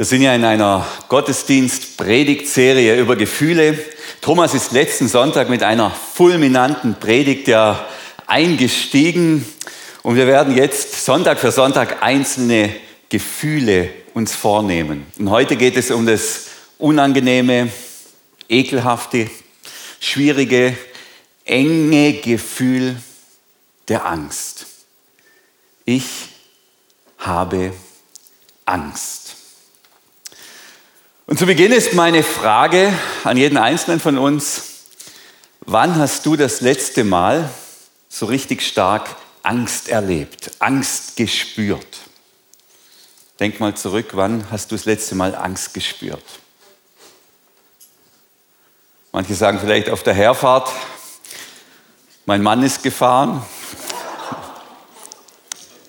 Wir sind ja in einer Gottesdienst-Predigtserie über Gefühle. Thomas ist letzten Sonntag mit einer fulminanten Predigt ja eingestiegen und wir werden jetzt Sonntag für Sonntag einzelne Gefühle uns vornehmen. Und heute geht es um das unangenehme, ekelhafte, schwierige, enge Gefühl der Angst. Ich habe Angst. Und zu Beginn ist meine Frage an jeden Einzelnen von uns, wann hast du das letzte Mal so richtig stark Angst erlebt, Angst gespürt? Denk mal zurück, wann hast du das letzte Mal Angst gespürt? Manche sagen vielleicht auf der Herfahrt, mein Mann ist gefahren.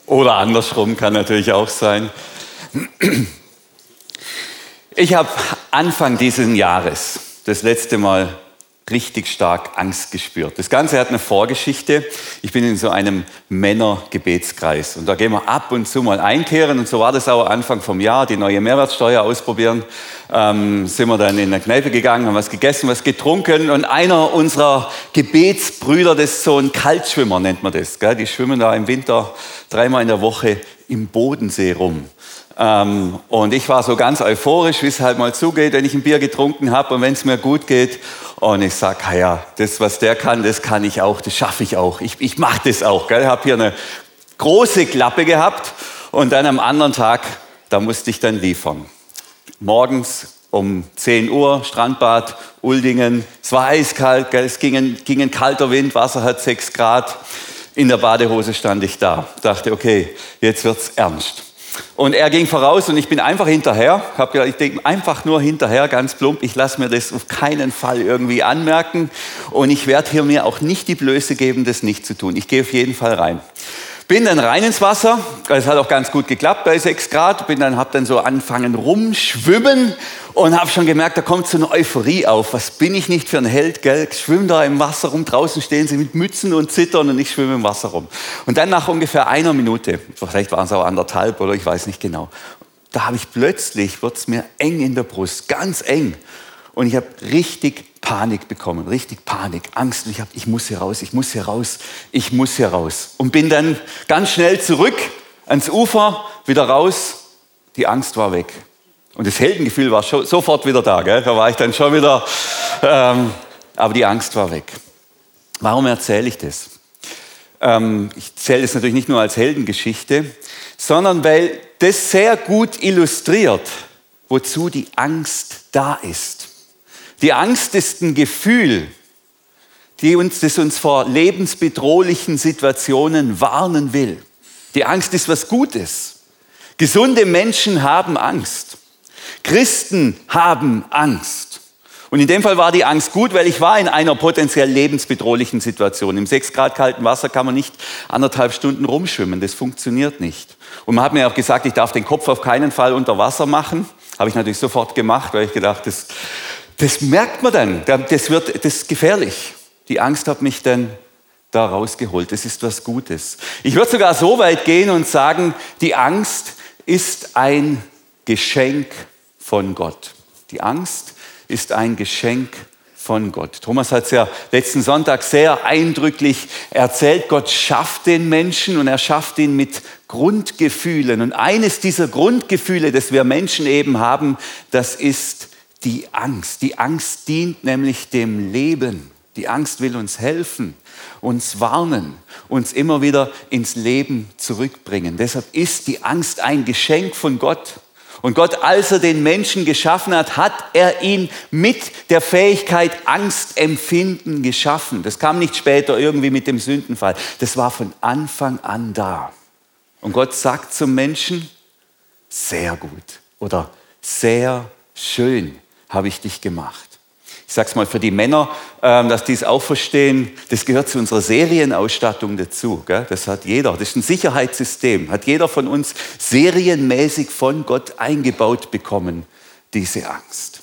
Oder andersrum kann natürlich auch sein. Ich habe Anfang dieses Jahres das letzte Mal richtig stark Angst gespürt. Das Ganze hat eine Vorgeschichte. Ich bin in so einem Männergebetskreis und da gehen wir ab und zu mal einkehren und so war das auch Anfang vom Jahr, die neue Mehrwertsteuer ausprobieren. Ähm, sind wir dann in der Kneipe gegangen, haben was gegessen, was getrunken und einer unserer Gebetsbrüder, das ist so ein Kaltschwimmer nennt man das, gell? die schwimmen da im Winter dreimal in der Woche im Bodensee rum. Ähm, und ich war so ganz euphorisch, wie es halt mal zugeht, wenn ich ein Bier getrunken habe und wenn es mir gut geht. Und ich sage, ah ja, das, was der kann, das kann ich auch, das schaffe ich auch. Ich, ich mache das auch. Ich habe hier eine große Klappe gehabt und dann am anderen Tag, da musste ich dann liefern. Morgens um 10 Uhr, Strandbad, Uldingen. Es war eiskalt, es ging ein, ging ein kalter Wind, Wasser hat 6 Grad. In der Badehose stand ich da, dachte, okay, jetzt wird's ernst. Und er ging voraus und ich bin einfach hinterher. Habe gedacht, ich denke einfach nur hinterher, ganz plump. Ich lasse mir das auf keinen Fall irgendwie anmerken und ich werde hier mir auch nicht die Blöße geben, das nicht zu tun. Ich gehe auf jeden Fall rein. Bin dann rein ins Wasser, es hat auch ganz gut geklappt bei 6 Grad, bin dann, habe dann so angefangen rumschwimmen und habe schon gemerkt, da kommt so eine Euphorie auf. Was bin ich nicht für ein Held, gell? Ich schwimme da im Wasser rum, draußen stehen sie mit Mützen und Zittern und ich schwimme im Wasser rum. Und dann nach ungefähr einer Minute, vielleicht waren es auch anderthalb oder ich weiß nicht genau, da habe ich plötzlich, wird es mir eng in der Brust, ganz eng. Und ich habe richtig Panik bekommen, richtig Panik, Angst. Und ich habe, ich muss hier raus, ich muss hier raus, ich muss hier raus. Und bin dann ganz schnell zurück ans Ufer, wieder raus. Die Angst war weg. Und das Heldengefühl war schon, sofort wieder da. Gell? Da war ich dann schon wieder, ähm, aber die Angst war weg. Warum erzähle ich das? Ähm, ich erzähle es natürlich nicht nur als Heldengeschichte, sondern weil das sehr gut illustriert, wozu die Angst da ist. Die Angst ist ein Gefühl, die uns, das uns vor lebensbedrohlichen Situationen warnen will. Die Angst ist was Gutes. Gesunde Menschen haben Angst. Christen haben Angst. Und in dem Fall war die Angst gut, weil ich war in einer potenziell lebensbedrohlichen Situation. Im 6 Grad kalten Wasser kann man nicht anderthalb Stunden rumschwimmen. Das funktioniert nicht. Und man hat mir auch gesagt, ich darf den Kopf auf keinen Fall unter Wasser machen. Habe ich natürlich sofort gemacht, weil ich gedacht, das, das merkt man dann. Das, wird, das ist gefährlich. Die Angst hat mich dann da rausgeholt. Das ist was Gutes. Ich würde sogar so weit gehen und sagen, die Angst ist ein Geschenk von Gott. Die Angst ist ein Geschenk von Gott. Thomas hat es ja letzten Sonntag sehr eindrücklich erzählt. Gott schafft den Menschen und er schafft ihn mit Grundgefühlen. Und eines dieser Grundgefühle, das wir Menschen eben haben, das ist die Angst. Die Angst dient nämlich dem Leben. Die Angst will uns helfen, uns warnen, uns immer wieder ins Leben zurückbringen. Deshalb ist die Angst ein Geschenk von Gott. Und Gott, als er den Menschen geschaffen hat, hat er ihn mit der Fähigkeit Angst empfinden geschaffen. Das kam nicht später irgendwie mit dem Sündenfall. Das war von Anfang an da. Und Gott sagt zum Menschen, sehr gut oder sehr schön habe ich dich gemacht ich sage es mal für die Männer, ähm, dass die es auch verstehen, das gehört zu unserer Serienausstattung dazu. Das hat jeder, das ist ein Sicherheitssystem, hat jeder von uns serienmäßig von Gott eingebaut bekommen, diese Angst.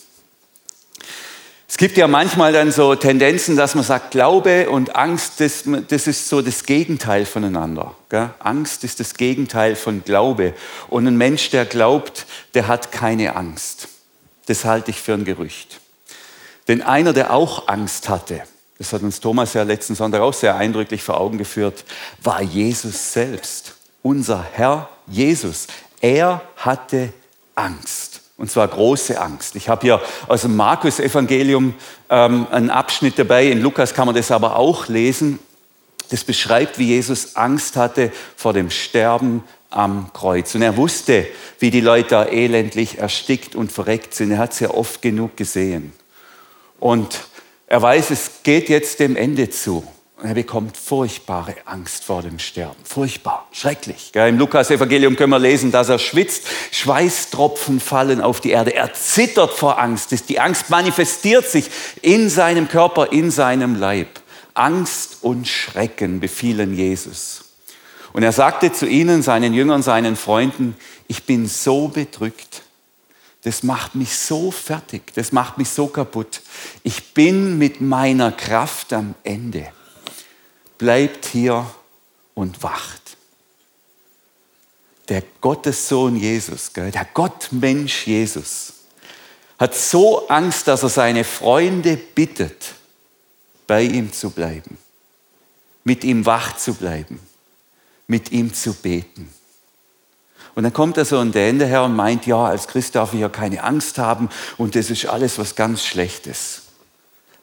Es gibt ja manchmal dann so Tendenzen, dass man sagt, Glaube und Angst, das, das ist so das Gegenteil voneinander. Gell? Angst ist das Gegenteil von Glaube. Und ein Mensch, der glaubt, der hat keine Angst. Das halte ich für ein Gerücht. Denn einer, der auch Angst hatte, das hat uns Thomas ja letzten Sonntag auch sehr eindrücklich vor Augen geführt, war Jesus selbst, unser Herr Jesus. Er hatte Angst. Und zwar große Angst. Ich habe hier aus dem Markus-Evangelium ähm, einen Abschnitt dabei. In Lukas kann man das aber auch lesen. Das beschreibt, wie Jesus Angst hatte vor dem Sterben am Kreuz. Und er wusste, wie die Leute da elendlich erstickt und verreckt sind. Er hat es ja oft genug gesehen. Und er weiß, es geht jetzt dem Ende zu. Und er bekommt furchtbare Angst vor dem Sterben. Furchtbar, schrecklich. Im Lukas-Evangelium können wir lesen, dass er schwitzt. Schweißtropfen fallen auf die Erde. Er zittert vor Angst. Die Angst manifestiert sich in seinem Körper, in seinem Leib. Angst und Schrecken befielen Jesus. Und er sagte zu ihnen, seinen Jüngern, seinen Freunden, ich bin so bedrückt. Das macht mich so fertig. Das macht mich so kaputt. Ich bin mit meiner Kraft am Ende bleibt hier und wacht. Der Gottessohn Jesus, der Gottmensch Jesus, hat so Angst, dass er seine Freunde bittet, bei ihm zu bleiben, mit ihm wach zu bleiben, mit ihm zu beten. Und dann kommt er so an der Ende her und meint, ja, als Christ darf ich ja keine Angst haben und das ist alles was ganz Schlechtes.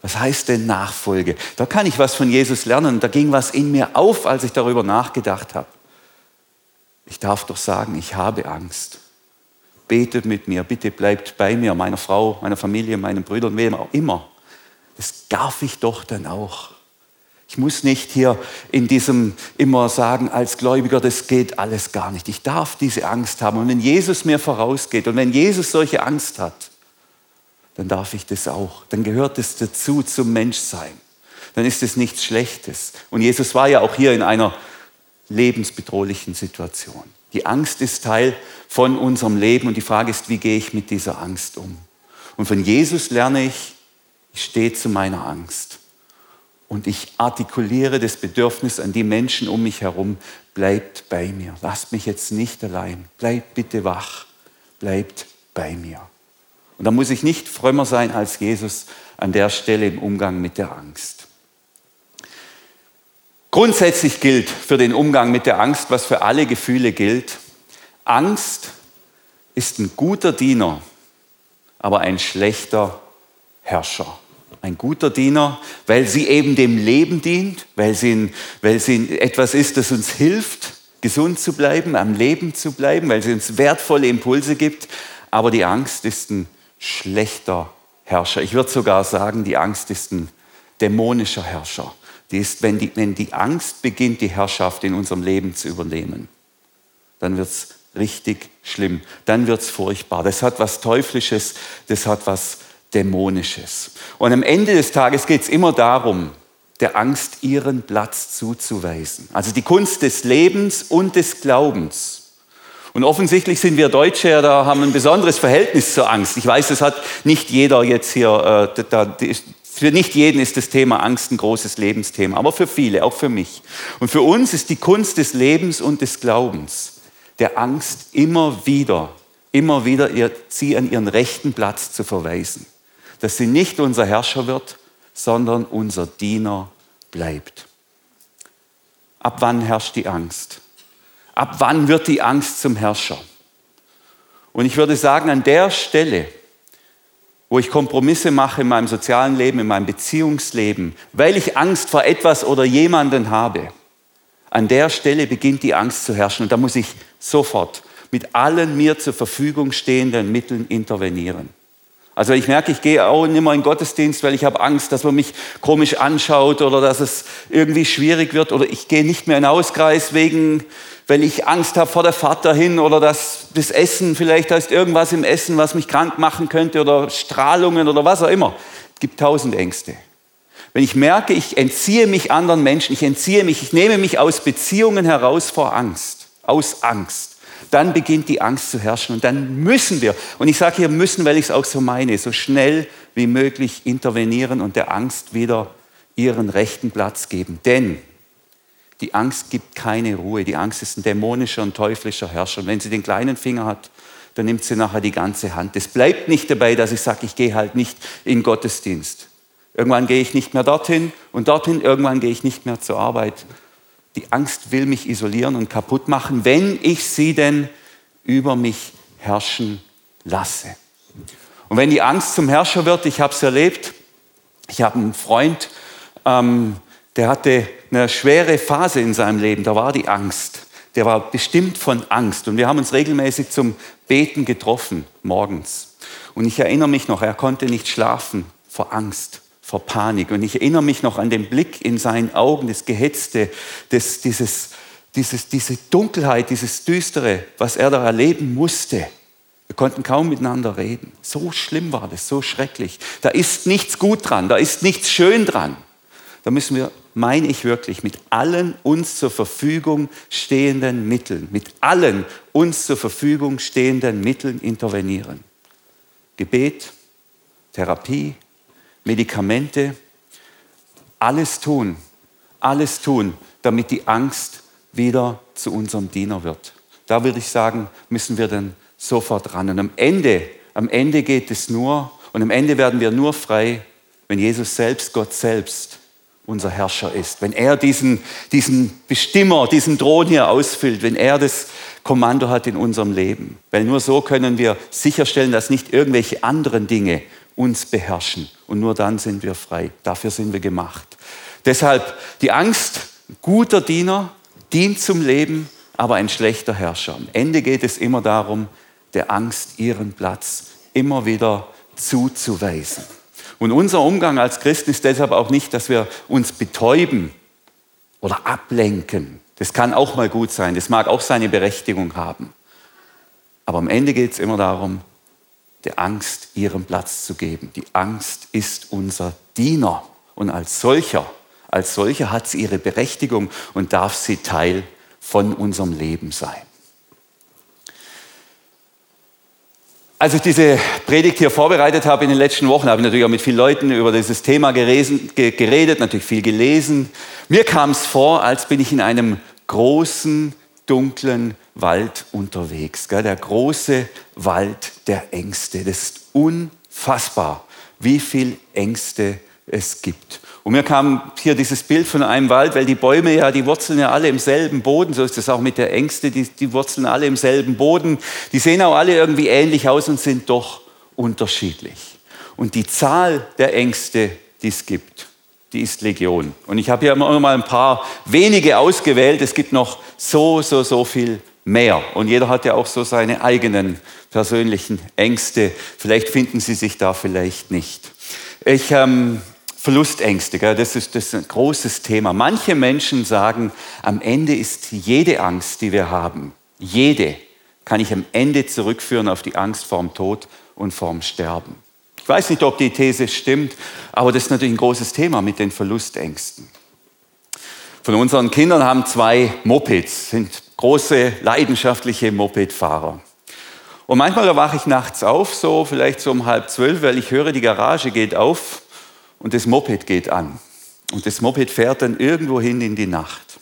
Was heißt denn Nachfolge? Da kann ich was von Jesus lernen. Da ging was in mir auf, als ich darüber nachgedacht habe. Ich darf doch sagen, ich habe Angst. Betet mit mir, bitte bleibt bei mir, meiner Frau, meiner Familie, meinen Brüdern, wem auch immer. Das darf ich doch dann auch. Ich muss nicht hier in diesem immer sagen, als Gläubiger, das geht alles gar nicht. Ich darf diese Angst haben. Und wenn Jesus mir vorausgeht und wenn Jesus solche Angst hat, dann darf ich das auch. Dann gehört es dazu zum Menschsein. Dann ist es nichts Schlechtes. Und Jesus war ja auch hier in einer lebensbedrohlichen Situation. Die Angst ist Teil von unserem Leben und die Frage ist, wie gehe ich mit dieser Angst um? Und von Jesus lerne ich, ich stehe zu meiner Angst. Und ich artikuliere das Bedürfnis an die Menschen um mich herum, bleibt bei mir. Lasst mich jetzt nicht allein. Bleibt bitte wach. Bleibt bei mir. Und da muss ich nicht frömmer sein als Jesus an der Stelle im Umgang mit der Angst. Grundsätzlich gilt für den Umgang mit der Angst, was für alle Gefühle gilt, Angst ist ein guter Diener, aber ein schlechter Herrscher. Ein guter Diener, weil sie eben dem Leben dient, weil sie, weil sie etwas ist, das uns hilft, gesund zu bleiben, am Leben zu bleiben, weil sie uns wertvolle Impulse gibt. Aber die Angst ist ein schlechter Herrscher. Ich würde sogar sagen, die Angst ist ein dämonischer Herrscher. Die ist, wenn die, wenn die Angst beginnt, die Herrschaft in unserem Leben zu übernehmen, dann wird es richtig schlimm. Dann wird es furchtbar. Das hat was Teuflisches, das hat was Dämonisches. Und am Ende des Tages geht es immer darum, der Angst ihren Platz zuzuweisen. Also die Kunst des Lebens und des Glaubens. Und offensichtlich sind wir Deutsche ja da, haben ein besonderes Verhältnis zur Angst. Ich weiß, es hat nicht jeder jetzt hier, äh, da, für nicht jeden ist das Thema Angst ein großes Lebensthema, aber für viele, auch für mich. Und für uns ist die Kunst des Lebens und des Glaubens, der Angst immer wieder, immer wieder ihr, sie an ihren rechten Platz zu verweisen. Dass sie nicht unser Herrscher wird, sondern unser Diener bleibt. Ab wann herrscht die Angst? Ab wann wird die Angst zum Herrscher? Und ich würde sagen, an der Stelle, wo ich Kompromisse mache in meinem sozialen Leben, in meinem Beziehungsleben, weil ich Angst vor etwas oder jemanden habe, an der Stelle beginnt die Angst zu herrschen. Und da muss ich sofort mit allen mir zur Verfügung stehenden Mitteln intervenieren. Also ich merke, ich gehe auch nicht mehr in Gottesdienst, weil ich habe Angst, dass man mich komisch anschaut oder dass es irgendwie schwierig wird. Oder ich gehe nicht mehr in den Hauskreis wegen weil ich Angst habe vor der Fahrt dahin oder dass das Essen, vielleicht heißt irgendwas im Essen, was mich krank machen könnte oder Strahlungen oder was auch immer. Es gibt tausend Ängste. Wenn ich merke, ich entziehe mich anderen Menschen, ich entziehe mich, ich nehme mich aus Beziehungen heraus vor Angst, aus Angst, dann beginnt die Angst zu herrschen und dann müssen wir, und ich sage hier müssen, weil ich es auch so meine, so schnell wie möglich intervenieren und der Angst wieder ihren rechten Platz geben. Denn die Angst gibt keine Ruhe. Die Angst ist ein dämonischer und teuflischer Herrscher. Und wenn sie den kleinen Finger hat, dann nimmt sie nachher die ganze Hand. Es bleibt nicht dabei, dass ich sage, ich gehe halt nicht in Gottesdienst. Irgendwann gehe ich nicht mehr dorthin und dorthin, irgendwann gehe ich nicht mehr zur Arbeit. Die Angst will mich isolieren und kaputt machen, wenn ich sie denn über mich herrschen lasse. Und wenn die Angst zum Herrscher wird, ich habe es erlebt, ich habe einen Freund, ähm, der hatte eine schwere Phase in seinem Leben, da war die Angst. Der war bestimmt von Angst. Und wir haben uns regelmäßig zum Beten getroffen, morgens. Und ich erinnere mich noch, er konnte nicht schlafen vor Angst, vor Panik. Und ich erinnere mich noch an den Blick in seinen Augen, das Gehetzte, das, dieses, dieses, diese Dunkelheit, dieses Düstere, was er da erleben musste. Wir konnten kaum miteinander reden. So schlimm war das, so schrecklich. Da ist nichts gut dran, da ist nichts schön dran. Da müssen wir, meine ich wirklich, mit allen uns zur Verfügung stehenden Mitteln, mit allen uns zur Verfügung stehenden Mitteln intervenieren. Gebet, Therapie, Medikamente, alles tun, alles tun, damit die Angst wieder zu unserem Diener wird. Da würde ich sagen, müssen wir dann sofort ran. Und am Ende, am Ende geht es nur, und am Ende werden wir nur frei, wenn Jesus selbst, Gott selbst, unser Herrscher ist. Wenn er diesen, diesen Bestimmer, diesen Thron hier ausfüllt, wenn er das Kommando hat in unserem Leben. Weil nur so können wir sicherstellen, dass nicht irgendwelche anderen Dinge uns beherrschen. Und nur dann sind wir frei. Dafür sind wir gemacht. Deshalb die Angst, guter Diener, dient zum Leben, aber ein schlechter Herrscher. Am Ende geht es immer darum, der Angst ihren Platz immer wieder zuzuweisen. Und unser Umgang als Christen ist deshalb auch nicht, dass wir uns betäuben oder ablenken. Das kann auch mal gut sein, das mag auch seine Berechtigung haben. Aber am Ende geht es immer darum, der Angst ihren Platz zu geben. Die Angst ist unser Diener und als solcher, als solcher hat sie ihre Berechtigung und darf sie Teil von unserem Leben sein. Als ich diese Predigt hier vorbereitet habe in den letzten Wochen, habe ich natürlich auch mit vielen Leuten über dieses Thema geredet, natürlich viel gelesen. Mir kam es vor, als bin ich in einem großen, dunklen Wald unterwegs. Der große Wald der Ängste. Das ist unfassbar, wie viel Ängste es gibt. Und mir kam hier dieses Bild von einem Wald, weil die Bäume ja, die wurzeln ja alle im selben Boden. So ist es auch mit der Ängste, die, die wurzeln alle im selben Boden. Die sehen auch alle irgendwie ähnlich aus und sind doch unterschiedlich. Und die Zahl der Ängste, die es gibt, die ist Legion. Und ich habe hier immer mal ein paar wenige ausgewählt. Es gibt noch so, so, so viel mehr. Und jeder hat ja auch so seine eigenen persönlichen Ängste. Vielleicht finden Sie sich da vielleicht nicht. Ich ähm, Verlustängste, das ist, das ist ein großes Thema. Manche Menschen sagen, am Ende ist jede Angst, die wir haben, jede, kann ich am Ende zurückführen auf die Angst vorm Tod und vorm Sterben. Ich weiß nicht, ob die These stimmt, aber das ist natürlich ein großes Thema mit den Verlustängsten. Von unseren Kindern haben zwei Mopeds, sind große, leidenschaftliche Mopedfahrer. Und manchmal erwache ich nachts auf, so vielleicht so um halb zwölf, weil ich höre, die Garage geht auf und das Moped geht an. Und das Moped fährt dann irgendwo hin in die Nacht.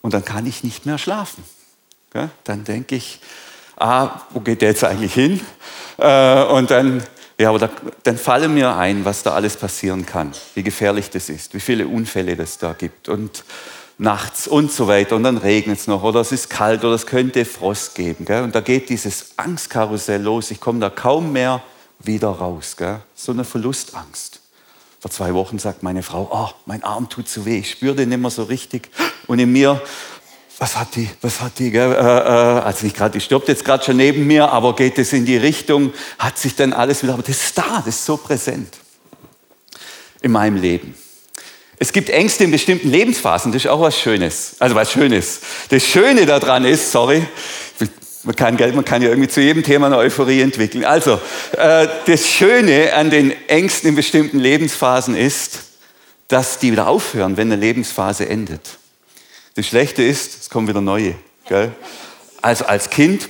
Und dann kann ich nicht mehr schlafen. Dann denke ich, ah, wo geht der jetzt eigentlich hin? Äh, und dann, ja, aber dann falle mir ein, was da alles passieren kann, wie gefährlich das ist, wie viele Unfälle das da gibt und nachts und so weiter. Und dann regnet es noch oder es ist kalt oder es könnte Frost geben. Und da geht dieses Angstkarussell los. Ich komme da kaum mehr wieder raus. So eine Verlustangst. Vor zwei Wochen sagt meine Frau, oh, mein Arm tut zu weh, ich spüre den nicht mehr so richtig. Und in mir, was hat die, was hat die, gell? Äh, äh, also nicht gerade, die stirbt jetzt gerade schon neben mir, aber geht es in die Richtung, hat sich dann alles wieder, aber das ist da, das ist so präsent in meinem Leben. Es gibt Ängste in bestimmten Lebensphasen, das ist auch was Schönes. Also was Schönes. Das Schöne daran ist, sorry, man kann, man kann ja irgendwie zu jedem Thema eine Euphorie entwickeln. Also, äh, das Schöne an den Ängsten in bestimmten Lebensphasen ist, dass die wieder aufhören, wenn eine Lebensphase endet. Das Schlechte ist, es kommen wieder neue. Gell? Also als Kind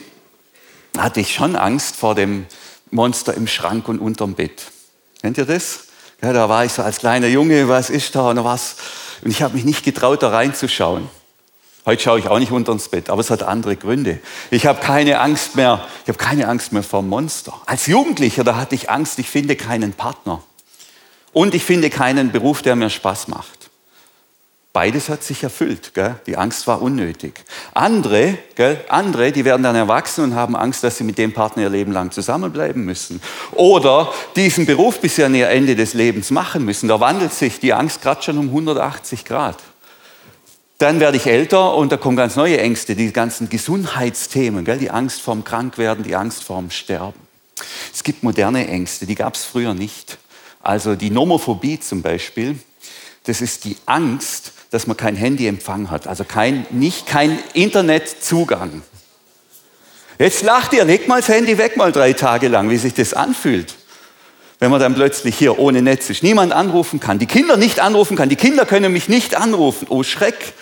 hatte ich schon Angst vor dem Monster im Schrank und unterm Bett. Kennt ihr das? Ja, da war ich so als kleiner Junge, was ist da und was? Und ich habe mich nicht getraut, da reinzuschauen. Heute schaue ich auch nicht unter ins Bett, aber es hat andere Gründe. Ich habe keine Angst mehr, ich habe keine Angst mehr vor Monster. Als Jugendlicher, da hatte ich Angst, ich finde keinen Partner. Und ich finde keinen Beruf, der mir Spaß macht. Beides hat sich erfüllt. Gell? Die Angst war unnötig. Andere, gell? andere, die werden dann erwachsen und haben Angst, dass sie mit dem Partner ihr Leben lang zusammenbleiben müssen. Oder diesen Beruf bis an ihr Ende des Lebens machen müssen. Da wandelt sich die Angst gerade schon um 180 Grad. Dann werde ich älter und da kommen ganz neue Ängste, die ganzen Gesundheitsthemen, gell? die Angst vorm Krankwerden, die Angst vorm Sterben. Es gibt moderne Ängste, die gab es früher nicht. Also die Nomophobie zum Beispiel, das ist die Angst, dass man kein Handyempfang hat, also kein, nicht kein Internetzugang. Jetzt lacht ihr, legt mal das Handy weg mal drei Tage lang, wie sich das anfühlt. Wenn man dann plötzlich hier ohne Netz ist, niemand anrufen kann, die Kinder nicht anrufen kann, die Kinder können mich nicht anrufen. Oh Schreck,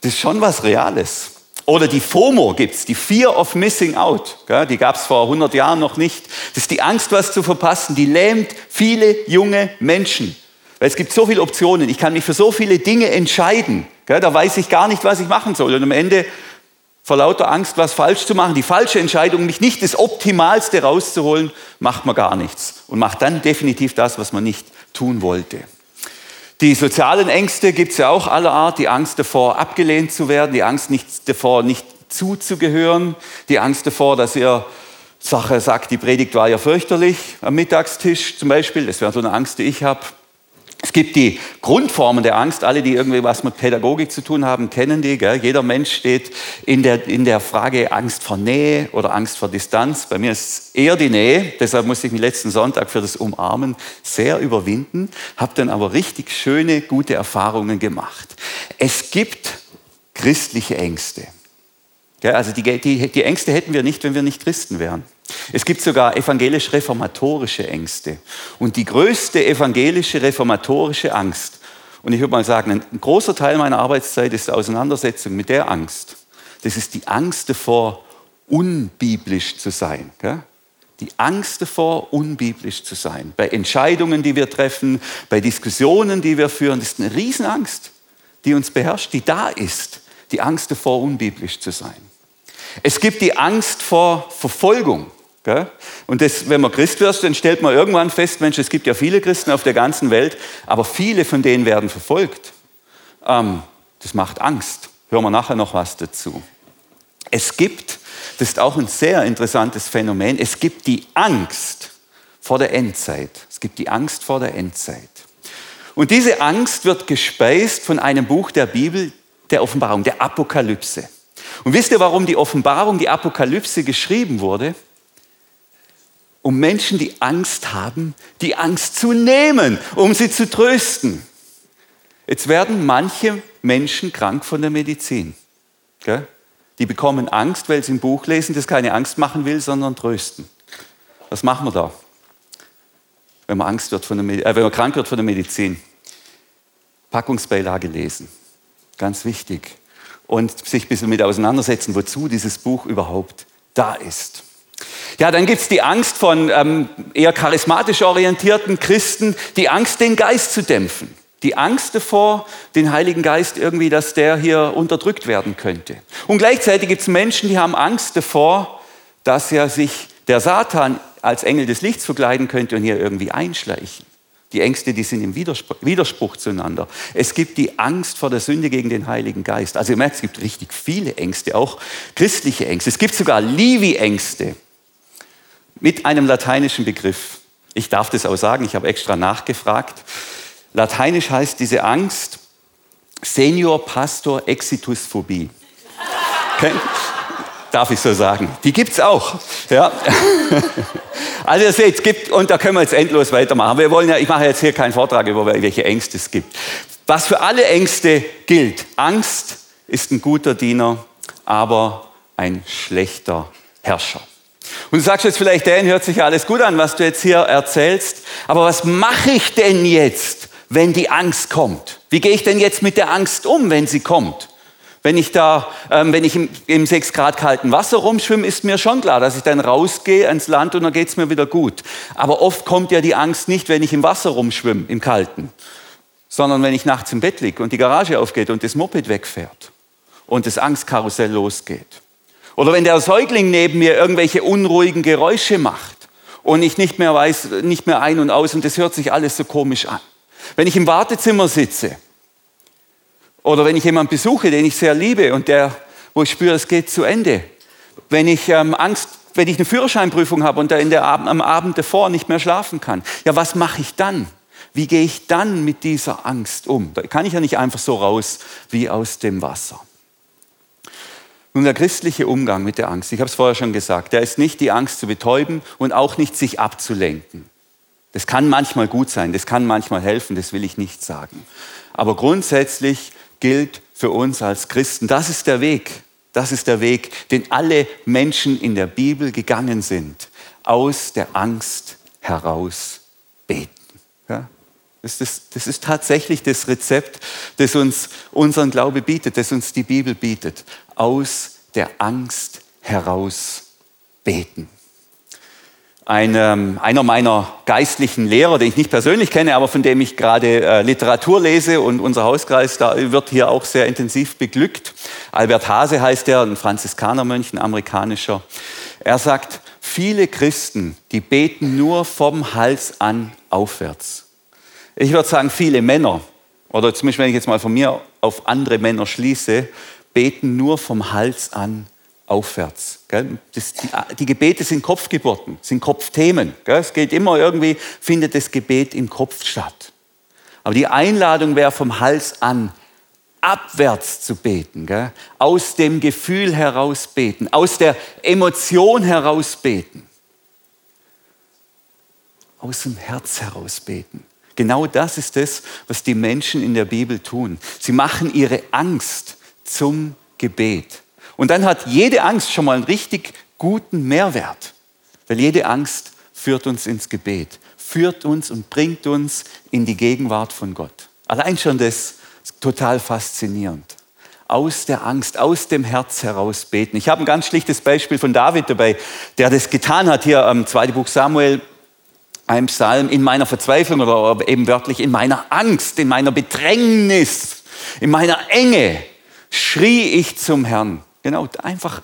das ist schon was Reales. Oder die FOMO gibt es, die Fear of Missing Out. Die gab es vor 100 Jahren noch nicht. Das ist die Angst, was zu verpassen. Die lähmt viele junge Menschen. Weil es gibt so viele Optionen. Ich kann mich für so viele Dinge entscheiden. Da weiß ich gar nicht, was ich machen soll. Und am Ende vor lauter Angst, was falsch zu machen, die falsche Entscheidung, mich nicht das Optimalste rauszuholen, macht man gar nichts. Und macht dann definitiv das, was man nicht tun wollte. Die sozialen Ängste gibt es ja auch aller Art. Die Angst davor, abgelehnt zu werden, die Angst nicht davor, nicht zuzugehören, die Angst davor, dass ihr Sache sagt, die Predigt war ja fürchterlich am Mittagstisch zum Beispiel. Das wäre so eine Angst, die ich habe. Es gibt die Grundformen der Angst. Alle, die irgendwie was mit Pädagogik zu tun haben, kennen die. Gell? Jeder Mensch steht in der, in der Frage Angst vor Nähe oder Angst vor Distanz. Bei mir ist es eher die Nähe. Deshalb musste ich mich letzten Sonntag für das Umarmen sehr überwinden. Habe dann aber richtig schöne, gute Erfahrungen gemacht. Es gibt christliche Ängste. Also die, die, die Ängste hätten wir nicht, wenn wir nicht Christen wären. Es gibt sogar evangelisch-reformatorische Ängste. Und die größte evangelische reformatorische Angst, und ich würde mal sagen, ein großer Teil meiner Arbeitszeit ist die Auseinandersetzung mit der Angst. Das ist die Angst davor, unbiblisch zu sein. Die Angst davor, unbiblisch zu sein. Bei Entscheidungen, die wir treffen, bei Diskussionen, die wir führen, das ist eine Riesenangst, die uns beherrscht, die da ist. Die Angst davor, unbiblisch zu sein. Es gibt die Angst vor Verfolgung. Und das, wenn man Christ wird, dann stellt man irgendwann fest, Mensch, es gibt ja viele Christen auf der ganzen Welt, aber viele von denen werden verfolgt. Ähm, das macht Angst. Hören wir nachher noch was dazu. Es gibt, das ist auch ein sehr interessantes Phänomen, es gibt die Angst vor der Endzeit. Es gibt die Angst vor der Endzeit. Und diese Angst wird gespeist von einem Buch der Bibel, der Offenbarung, der Apokalypse. Und wisst ihr, warum die Offenbarung, die Apokalypse geschrieben wurde? Um Menschen, die Angst haben, die Angst zu nehmen, um sie zu trösten. Jetzt werden manche Menschen krank von der Medizin. Gell? Die bekommen Angst, weil sie ein Buch lesen, das keine Angst machen will, sondern trösten. Was machen wir da, wenn man, Angst wird von der äh, wenn man krank wird von der Medizin? Packungsbeilage lesen. Ganz wichtig und sich ein bisschen mit auseinandersetzen, wozu dieses Buch überhaupt da ist. Ja, dann gibt es die Angst von ähm, eher charismatisch orientierten Christen, die Angst, den Geist zu dämpfen. Die Angst davor, den Heiligen Geist irgendwie, dass der hier unterdrückt werden könnte. Und gleichzeitig gibt es Menschen, die haben Angst davor, dass er sich der Satan als Engel des Lichts verkleiden könnte und hier irgendwie einschleichen. Die Ängste, die sind im Widerspruch, Widerspruch, zueinander. Es gibt die Angst vor der Sünde gegen den Heiligen Geist. Also ihr merkt, es gibt richtig viele Ängste, auch christliche Ängste. Es gibt sogar Livi-Ängste mit einem lateinischen Begriff. Ich darf das auch sagen, ich habe extra nachgefragt. Lateinisch heißt diese Angst Senior Pastor Exitus Phobie. Darf ich so sagen? Die gibt es auch. Ja. Also ihr seht, es gibt, und da können wir jetzt endlos weitermachen. Wir wollen ja, ich mache jetzt hier keinen Vortrag über welche Ängste es gibt. Was für alle Ängste gilt, Angst ist ein guter Diener, aber ein schlechter Herrscher. Und du sagst jetzt vielleicht, Dan, hört sich alles gut an, was du jetzt hier erzählst, aber was mache ich denn jetzt, wenn die Angst kommt? Wie gehe ich denn jetzt mit der Angst um, wenn sie kommt? Wenn ich da, ähm, wenn ich im, im 6 Grad kalten Wasser rumschwimme, ist mir schon klar, dass ich dann rausgehe ans Land und dann geht es mir wieder gut. Aber oft kommt ja die Angst nicht, wenn ich im Wasser rumschwimme, im Kalten, sondern wenn ich nachts im Bett liege und die Garage aufgeht und das Moped wegfährt und das Angstkarussell losgeht. Oder wenn der Säugling neben mir irgendwelche unruhigen Geräusche macht und ich nicht mehr weiß, nicht mehr ein und aus und das hört sich alles so komisch an. Wenn ich im Wartezimmer sitze oder wenn ich jemanden besuche, den ich sehr liebe und der, wo ich spüre, es geht zu Ende. Wenn ich ähm, Angst, wenn ich eine Führerscheinprüfung habe und da in der Abend, am Abend davor nicht mehr schlafen kann. Ja, was mache ich dann? Wie gehe ich dann mit dieser Angst um? Da kann ich ja nicht einfach so raus wie aus dem Wasser. Nun, der christliche Umgang mit der Angst, ich habe es vorher schon gesagt, der ist nicht die Angst zu betäuben und auch nicht sich abzulenken. Das kann manchmal gut sein, das kann manchmal helfen, das will ich nicht sagen. Aber grundsätzlich gilt für uns als Christen, das ist der Weg, das ist der Weg, den alle Menschen in der Bibel gegangen sind, aus der Angst heraus beten. Ja? Das, ist, das ist tatsächlich das Rezept, das uns unseren Glaube bietet, das uns die Bibel bietet aus der Angst heraus beten. Ein, ähm, einer meiner geistlichen Lehrer, den ich nicht persönlich kenne, aber von dem ich gerade äh, Literatur lese und unser Hauskreis da wird hier auch sehr intensiv beglückt. Albert Hase heißt er, ein Franziskanermönch, ein amerikanischer. Er sagt, viele Christen, die beten nur vom Hals an aufwärts. Ich würde sagen, viele Männer, oder zumindest wenn ich jetzt mal von mir auf andere Männer schließe, beten nur vom Hals an aufwärts. Das, die, Gebete sind Kopfgeburten, sind Kopfthemen. Es geht immer irgendwie, findet das Gebet im Kopf statt. Aber die Einladung wäre vom Hals an abwärts zu beten, gell? aus dem Gefühl heraus beten, aus der Emotion heraus beten, aus dem Herz heraus beten. Genau das ist es, was die Menschen in der Bibel tun. Sie machen ihre Angst zum Gebet. Und dann hat jede Angst schon mal einen richtig guten Mehrwert, weil jede Angst führt uns ins Gebet, führt uns und bringt uns in die Gegenwart von Gott. Allein schon das ist total faszinierend. Aus der Angst, aus dem Herz heraus beten. Ich habe ein ganz schlichtes Beispiel von David dabei, der das getan hat hier am zweiten Buch Samuel, einem Psalm, in meiner Verzweiflung oder eben wörtlich in meiner Angst, in meiner Bedrängnis, in meiner Enge schrie ich zum Herrn. Genau, einfach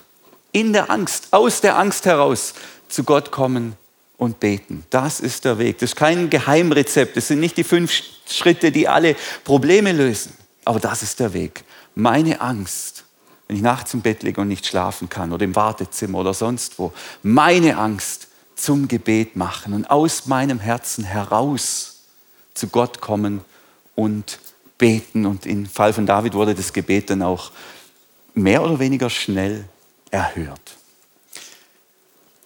in der Angst, aus der Angst heraus zu Gott kommen und beten. Das ist der Weg. Das ist kein Geheimrezept. Das sind nicht die fünf Schritte, die alle Probleme lösen. Aber das ist der Weg. Meine Angst, wenn ich nachts im Bett liege und nicht schlafen kann oder im Wartezimmer oder sonst wo, meine Angst zum Gebet machen und aus meinem Herzen heraus zu Gott kommen und beten. Und im Fall von David wurde das Gebet dann auch mehr oder weniger schnell erhört.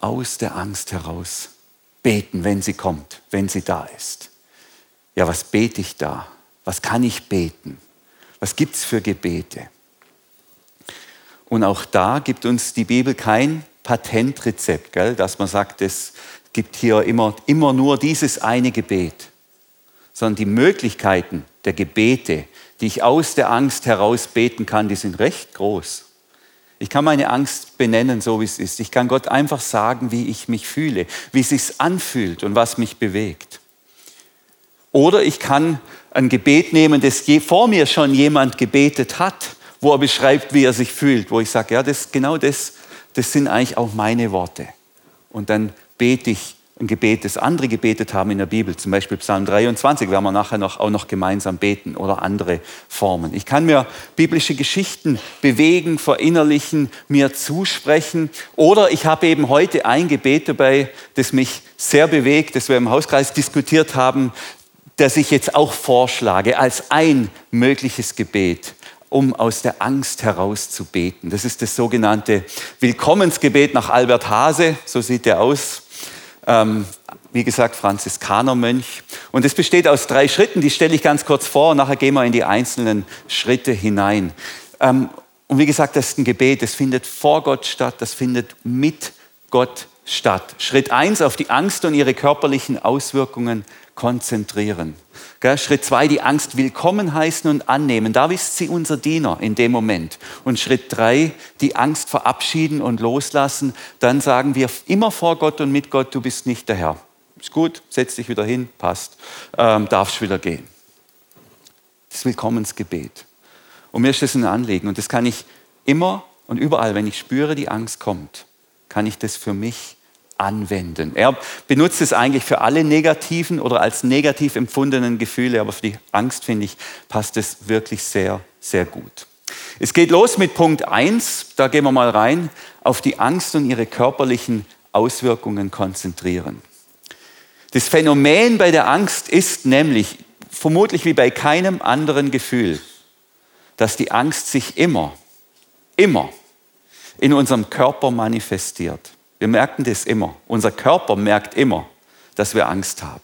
Aus der Angst heraus beten, wenn sie kommt, wenn sie da ist. Ja, was bete ich da? Was kann ich beten? Was gibt es für Gebete? Und auch da gibt uns die Bibel kein Patentrezept, gell? dass man sagt, es gibt hier immer, immer nur dieses eine Gebet, sondern die Möglichkeiten der Gebete, die ich aus der Angst heraus beten kann, die sind recht groß. Ich kann meine Angst benennen, so wie es ist. Ich kann Gott einfach sagen, wie ich mich fühle, wie es sich anfühlt und was mich bewegt. Oder ich kann ein Gebet nehmen, das vor mir schon jemand gebetet hat, wo er beschreibt, wie er sich fühlt, wo ich sage, ja, das, genau das, das sind eigentlich auch meine Worte. Und dann bete ich ein Gebet, das andere gebetet haben in der Bibel, zum Beispiel Psalm 23, werden wir nachher noch, auch noch gemeinsam beten oder andere Formen. Ich kann mir biblische Geschichten bewegen, verinnerlichen, mir zusprechen oder ich habe eben heute ein Gebet dabei, das mich sehr bewegt, das wir im Hauskreis diskutiert haben, das ich jetzt auch vorschlage als ein mögliches Gebet um aus der Angst heraus zu beten. Das ist das sogenannte Willkommensgebet nach Albert Hase, so sieht er aus ähm, wie gesagt, Franziskanermönch. Und es besteht aus drei Schritten, die stelle ich ganz kurz vor und nachher gehen wir in die einzelnen Schritte hinein. Ähm, und wie gesagt, das ist ein Gebet, das findet vor Gott statt, das findet mit Gott statt. Schritt 1 auf die Angst und ihre körperlichen Auswirkungen konzentrieren. Schritt 2 die Angst willkommen heißen und annehmen. Da ist sie unser Diener in dem Moment. Und Schritt 3 die Angst verabschieden und loslassen. Dann sagen wir immer vor Gott und mit Gott, du bist nicht der Herr. Ist gut, setz dich wieder hin, passt, ähm, darfst wieder gehen. Das Willkommensgebet. Und mir ist das ein Anliegen und das kann ich immer und überall, wenn ich spüre, die Angst kommt, kann ich das für mich anwenden. Er benutzt es eigentlich für alle negativen oder als negativ empfundenen Gefühle, aber für die Angst, finde ich, passt es wirklich sehr, sehr gut. Es geht los mit Punkt 1, da gehen wir mal rein, auf die Angst und ihre körperlichen Auswirkungen konzentrieren. Das Phänomen bei der Angst ist nämlich, vermutlich wie bei keinem anderen Gefühl, dass die Angst sich immer, immer in unserem Körper manifestiert. Wir merken das immer. Unser Körper merkt immer, dass wir Angst haben.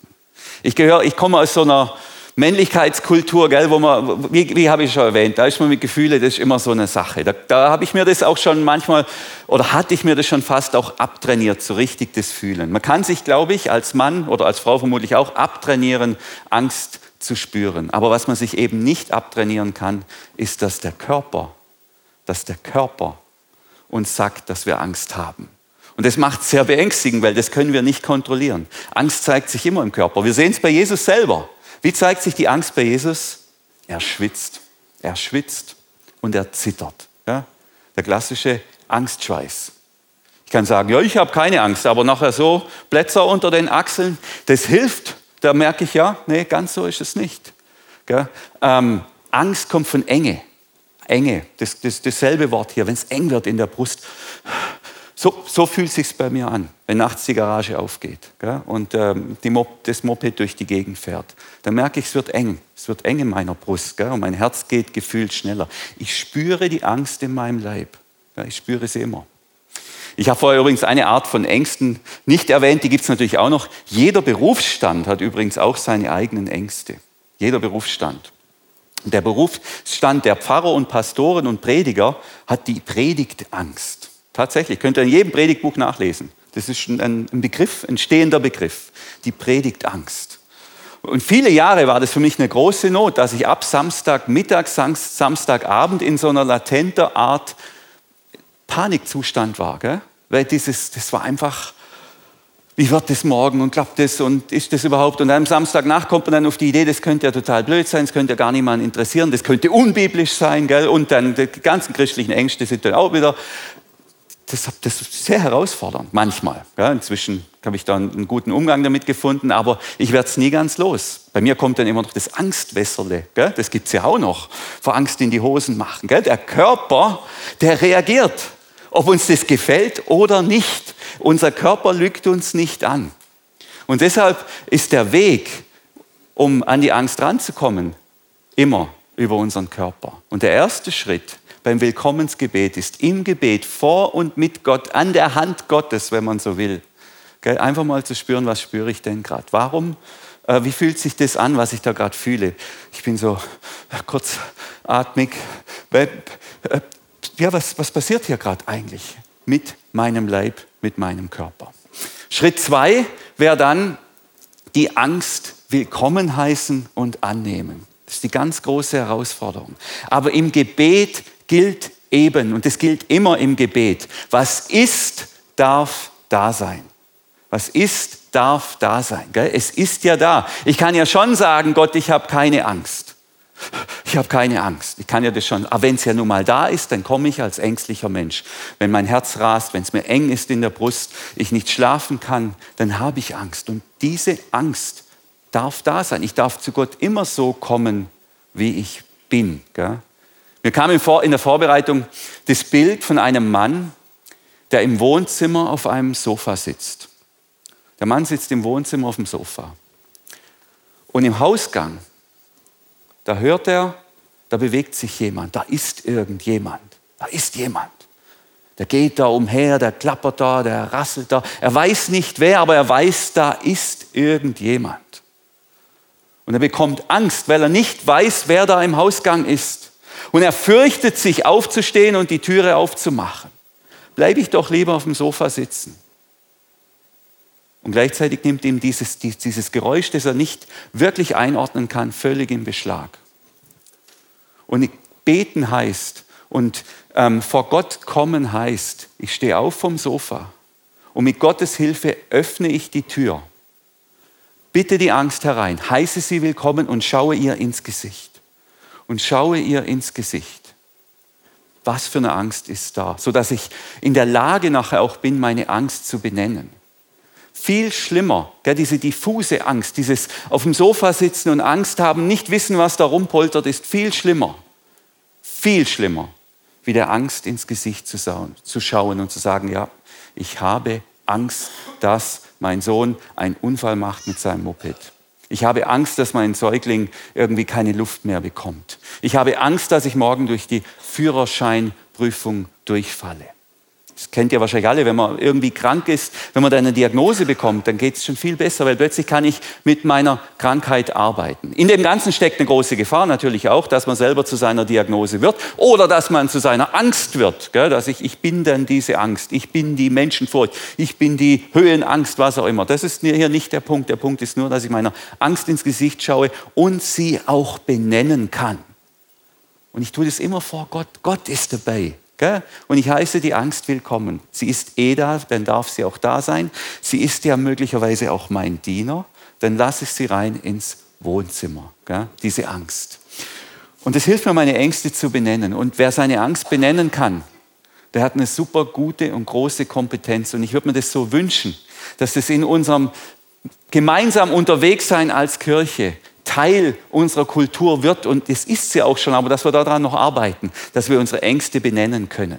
Ich gehöre, ich komme aus so einer Männlichkeitskultur, gell, wo man, wie, wie habe ich schon erwähnt, da ist man mit Gefühlen, das ist immer so eine Sache. Da, da habe ich mir das auch schon manchmal, oder hatte ich mir das schon fast auch abtrainiert, so richtig das Fühlen. Man kann sich, glaube ich, als Mann oder als Frau vermutlich auch abtrainieren, Angst zu spüren. Aber was man sich eben nicht abtrainieren kann, ist, dass der Körper, dass der Körper uns sagt, dass wir Angst haben. Und das macht es sehr beängstigend, weil das können wir nicht kontrollieren. Angst zeigt sich immer im Körper. Wir sehen es bei Jesus selber. Wie zeigt sich die Angst bei Jesus? Er schwitzt. Er schwitzt und er zittert. Ja? Der klassische Angstschweiß. Ich kann sagen, ja, ich habe keine Angst, aber nachher so Plätzer unter den Achseln, das hilft. Da merke ich ja, nee, ganz so ist es nicht. Ähm, Angst kommt von Enge. Enge, das, das, dasselbe Wort hier, wenn es eng wird in der Brust. So, so fühlt es sich bei mir an, wenn nachts die Garage aufgeht gell? und ähm, Mop das Moped durch die Gegend fährt. Dann merke ich, es wird eng. Es wird eng in meiner Brust gell? und mein Herz geht gefühlt schneller. Ich spüre die Angst in meinem Leib. Gell? Ich spüre sie immer. Ich habe vorher übrigens eine Art von Ängsten nicht erwähnt, die gibt es natürlich auch noch. Jeder Berufsstand hat übrigens auch seine eigenen Ängste. Jeder Berufsstand. Der Berufsstand der Pfarrer und Pastoren und Prediger hat die Predigtangst. Tatsächlich, könnt ihr in jedem Predigtbuch nachlesen. Das ist ein, Begriff, ein stehender Begriff, die Predigtangst. Und viele Jahre war das für mich eine große Not, dass ich ab Samstagmittag, Samstagabend in so einer latenter Art Panikzustand war. Gell? Weil dieses, das war einfach, wie wird das morgen und klappt das und ist das überhaupt? Und am Samstagnacht kommt man dann auf die Idee, das könnte ja total blöd sein, das könnte ja gar niemanden interessieren, das könnte unbiblisch sein. Gell? Und dann die ganzen christlichen Ängste sind dann auch wieder das, das ist sehr herausfordernd, manchmal. Ja, inzwischen habe ich da einen guten Umgang damit gefunden, aber ich werde es nie ganz los. Bei mir kommt dann immer noch das Angstwässerle, gell? das gibt es ja auch noch, vor Angst in die Hosen machen. Gell? Der Körper, der reagiert, ob uns das gefällt oder nicht. Unser Körper lügt uns nicht an. Und deshalb ist der Weg, um an die Angst ranzukommen, immer über unseren Körper. Und der erste Schritt beim Willkommensgebet ist, im Gebet vor und mit Gott, an der Hand Gottes, wenn man so will. Einfach mal zu spüren, was spüre ich denn gerade? Warum? Äh, wie fühlt sich das an, was ich da gerade fühle? Ich bin so kurzatmig. Äh, ja, was, was passiert hier gerade eigentlich mit meinem Leib, mit meinem Körper? Schritt zwei wäre dann die Angst willkommen heißen und annehmen. Das ist die ganz große Herausforderung. Aber im Gebet gilt eben, und das gilt immer im Gebet, was ist, darf da sein. Was ist, darf da sein. Gell? Es ist ja da. Ich kann ja schon sagen, Gott, ich habe keine Angst. Ich habe keine Angst. Ich kann ja das schon. Aber wenn es ja nun mal da ist, dann komme ich als ängstlicher Mensch. Wenn mein Herz rast, wenn es mir eng ist in der Brust, ich nicht schlafen kann, dann habe ich Angst. Und diese Angst darf da sein. Ich darf zu Gott immer so kommen, wie ich bin. Gell? Mir kam in der Vorbereitung das Bild von einem Mann, der im Wohnzimmer auf einem Sofa sitzt. Der Mann sitzt im Wohnzimmer auf dem Sofa. Und im Hausgang, da hört er, da bewegt sich jemand, da ist irgendjemand, da ist jemand. Der geht da umher, der klappert da, der rasselt da. Er weiß nicht wer, aber er weiß, da ist irgendjemand. Und er bekommt Angst, weil er nicht weiß, wer da im Hausgang ist. Und er fürchtet sich aufzustehen und die Türe aufzumachen. Bleibe ich doch lieber auf dem Sofa sitzen. Und gleichzeitig nimmt ihm dieses, dieses Geräusch, das er nicht wirklich einordnen kann, völlig in Beschlag. Und beten heißt und ähm, vor Gott kommen heißt, ich stehe auf vom Sofa und mit Gottes Hilfe öffne ich die Tür. Bitte die Angst herein, heiße sie willkommen und schaue ihr ins Gesicht. Und schaue ihr ins Gesicht. Was für eine Angst ist da, sodass ich in der Lage nachher auch bin, meine Angst zu benennen. Viel schlimmer, gell, diese diffuse Angst, dieses auf dem Sofa sitzen und Angst haben, nicht wissen, was da rumpoltert, ist viel schlimmer. Viel schlimmer, wie der Angst ins Gesicht zu schauen und zu sagen, ja, ich habe Angst, dass mein Sohn einen Unfall macht mit seinem Moped. Ich habe Angst, dass mein Säugling irgendwie keine Luft mehr bekommt. Ich habe Angst, dass ich morgen durch die Führerscheinprüfung durchfalle. Das kennt ihr wahrscheinlich alle, wenn man irgendwie krank ist, wenn man dann eine Diagnose bekommt, dann geht es schon viel besser, weil plötzlich kann ich mit meiner Krankheit arbeiten. In dem Ganzen steckt eine große Gefahr natürlich auch, dass man selber zu seiner Diagnose wird oder dass man zu seiner Angst wird. Gell? Dass ich, ich bin dann diese Angst, ich bin die Menschenfurcht, ich bin die Höhenangst, was auch immer. Das ist hier nicht der Punkt. Der Punkt ist nur, dass ich meiner Angst ins Gesicht schaue und sie auch benennen kann. Und ich tue das immer vor Gott. Gott ist dabei. Und ich heiße die Angst willkommen. Sie ist eh da, dann darf sie auch da sein. Sie ist ja möglicherweise auch mein Diener. Dann lasse ich sie rein ins Wohnzimmer, diese Angst. Und es hilft mir, meine Ängste zu benennen. Und wer seine Angst benennen kann, der hat eine super gute und große Kompetenz. Und ich würde mir das so wünschen, dass das in unserem gemeinsam unterwegs sein als Kirche Teil unserer Kultur wird, und es ist sie auch schon, aber dass wir daran noch arbeiten, dass wir unsere Ängste benennen können.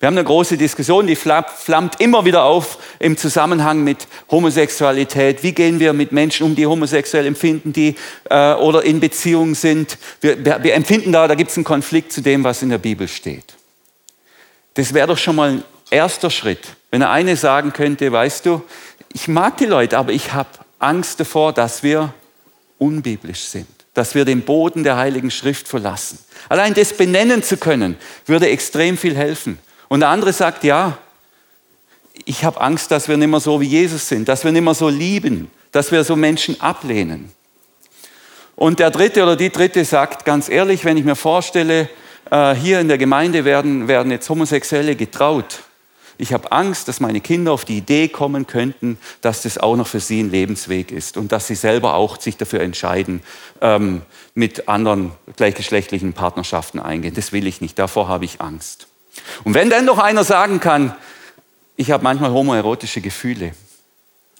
Wir haben eine große Diskussion, die flammt immer wieder auf im Zusammenhang mit Homosexualität. Wie gehen wir mit Menschen um, die homosexuell empfinden, die äh, oder in Beziehung sind? Wir, wir, empfinden da, da gibt es einen Konflikt zu dem, was in der Bibel steht. Das wäre doch schon mal ein erster Schritt, wenn er eine sagen könnte, weißt du, ich mag die Leute, aber ich habe Angst davor, dass wir unbiblisch sind, dass wir den Boden der Heiligen Schrift verlassen. Allein das benennen zu können, würde extrem viel helfen. Und der andere sagt, ja, ich habe Angst, dass wir nicht mehr so wie Jesus sind, dass wir nicht mehr so lieben, dass wir so Menschen ablehnen. Und der dritte oder die dritte sagt ganz ehrlich, wenn ich mir vorstelle, äh, hier in der Gemeinde werden, werden jetzt Homosexuelle getraut, ich habe Angst, dass meine Kinder auf die Idee kommen könnten, dass das auch noch für sie ein Lebensweg ist und dass sie selber auch sich dafür entscheiden, ähm, mit anderen gleichgeschlechtlichen Partnerschaften eingehen. Das will ich nicht, davor habe ich Angst. Und wenn dann noch einer sagen kann, ich habe manchmal homoerotische Gefühle,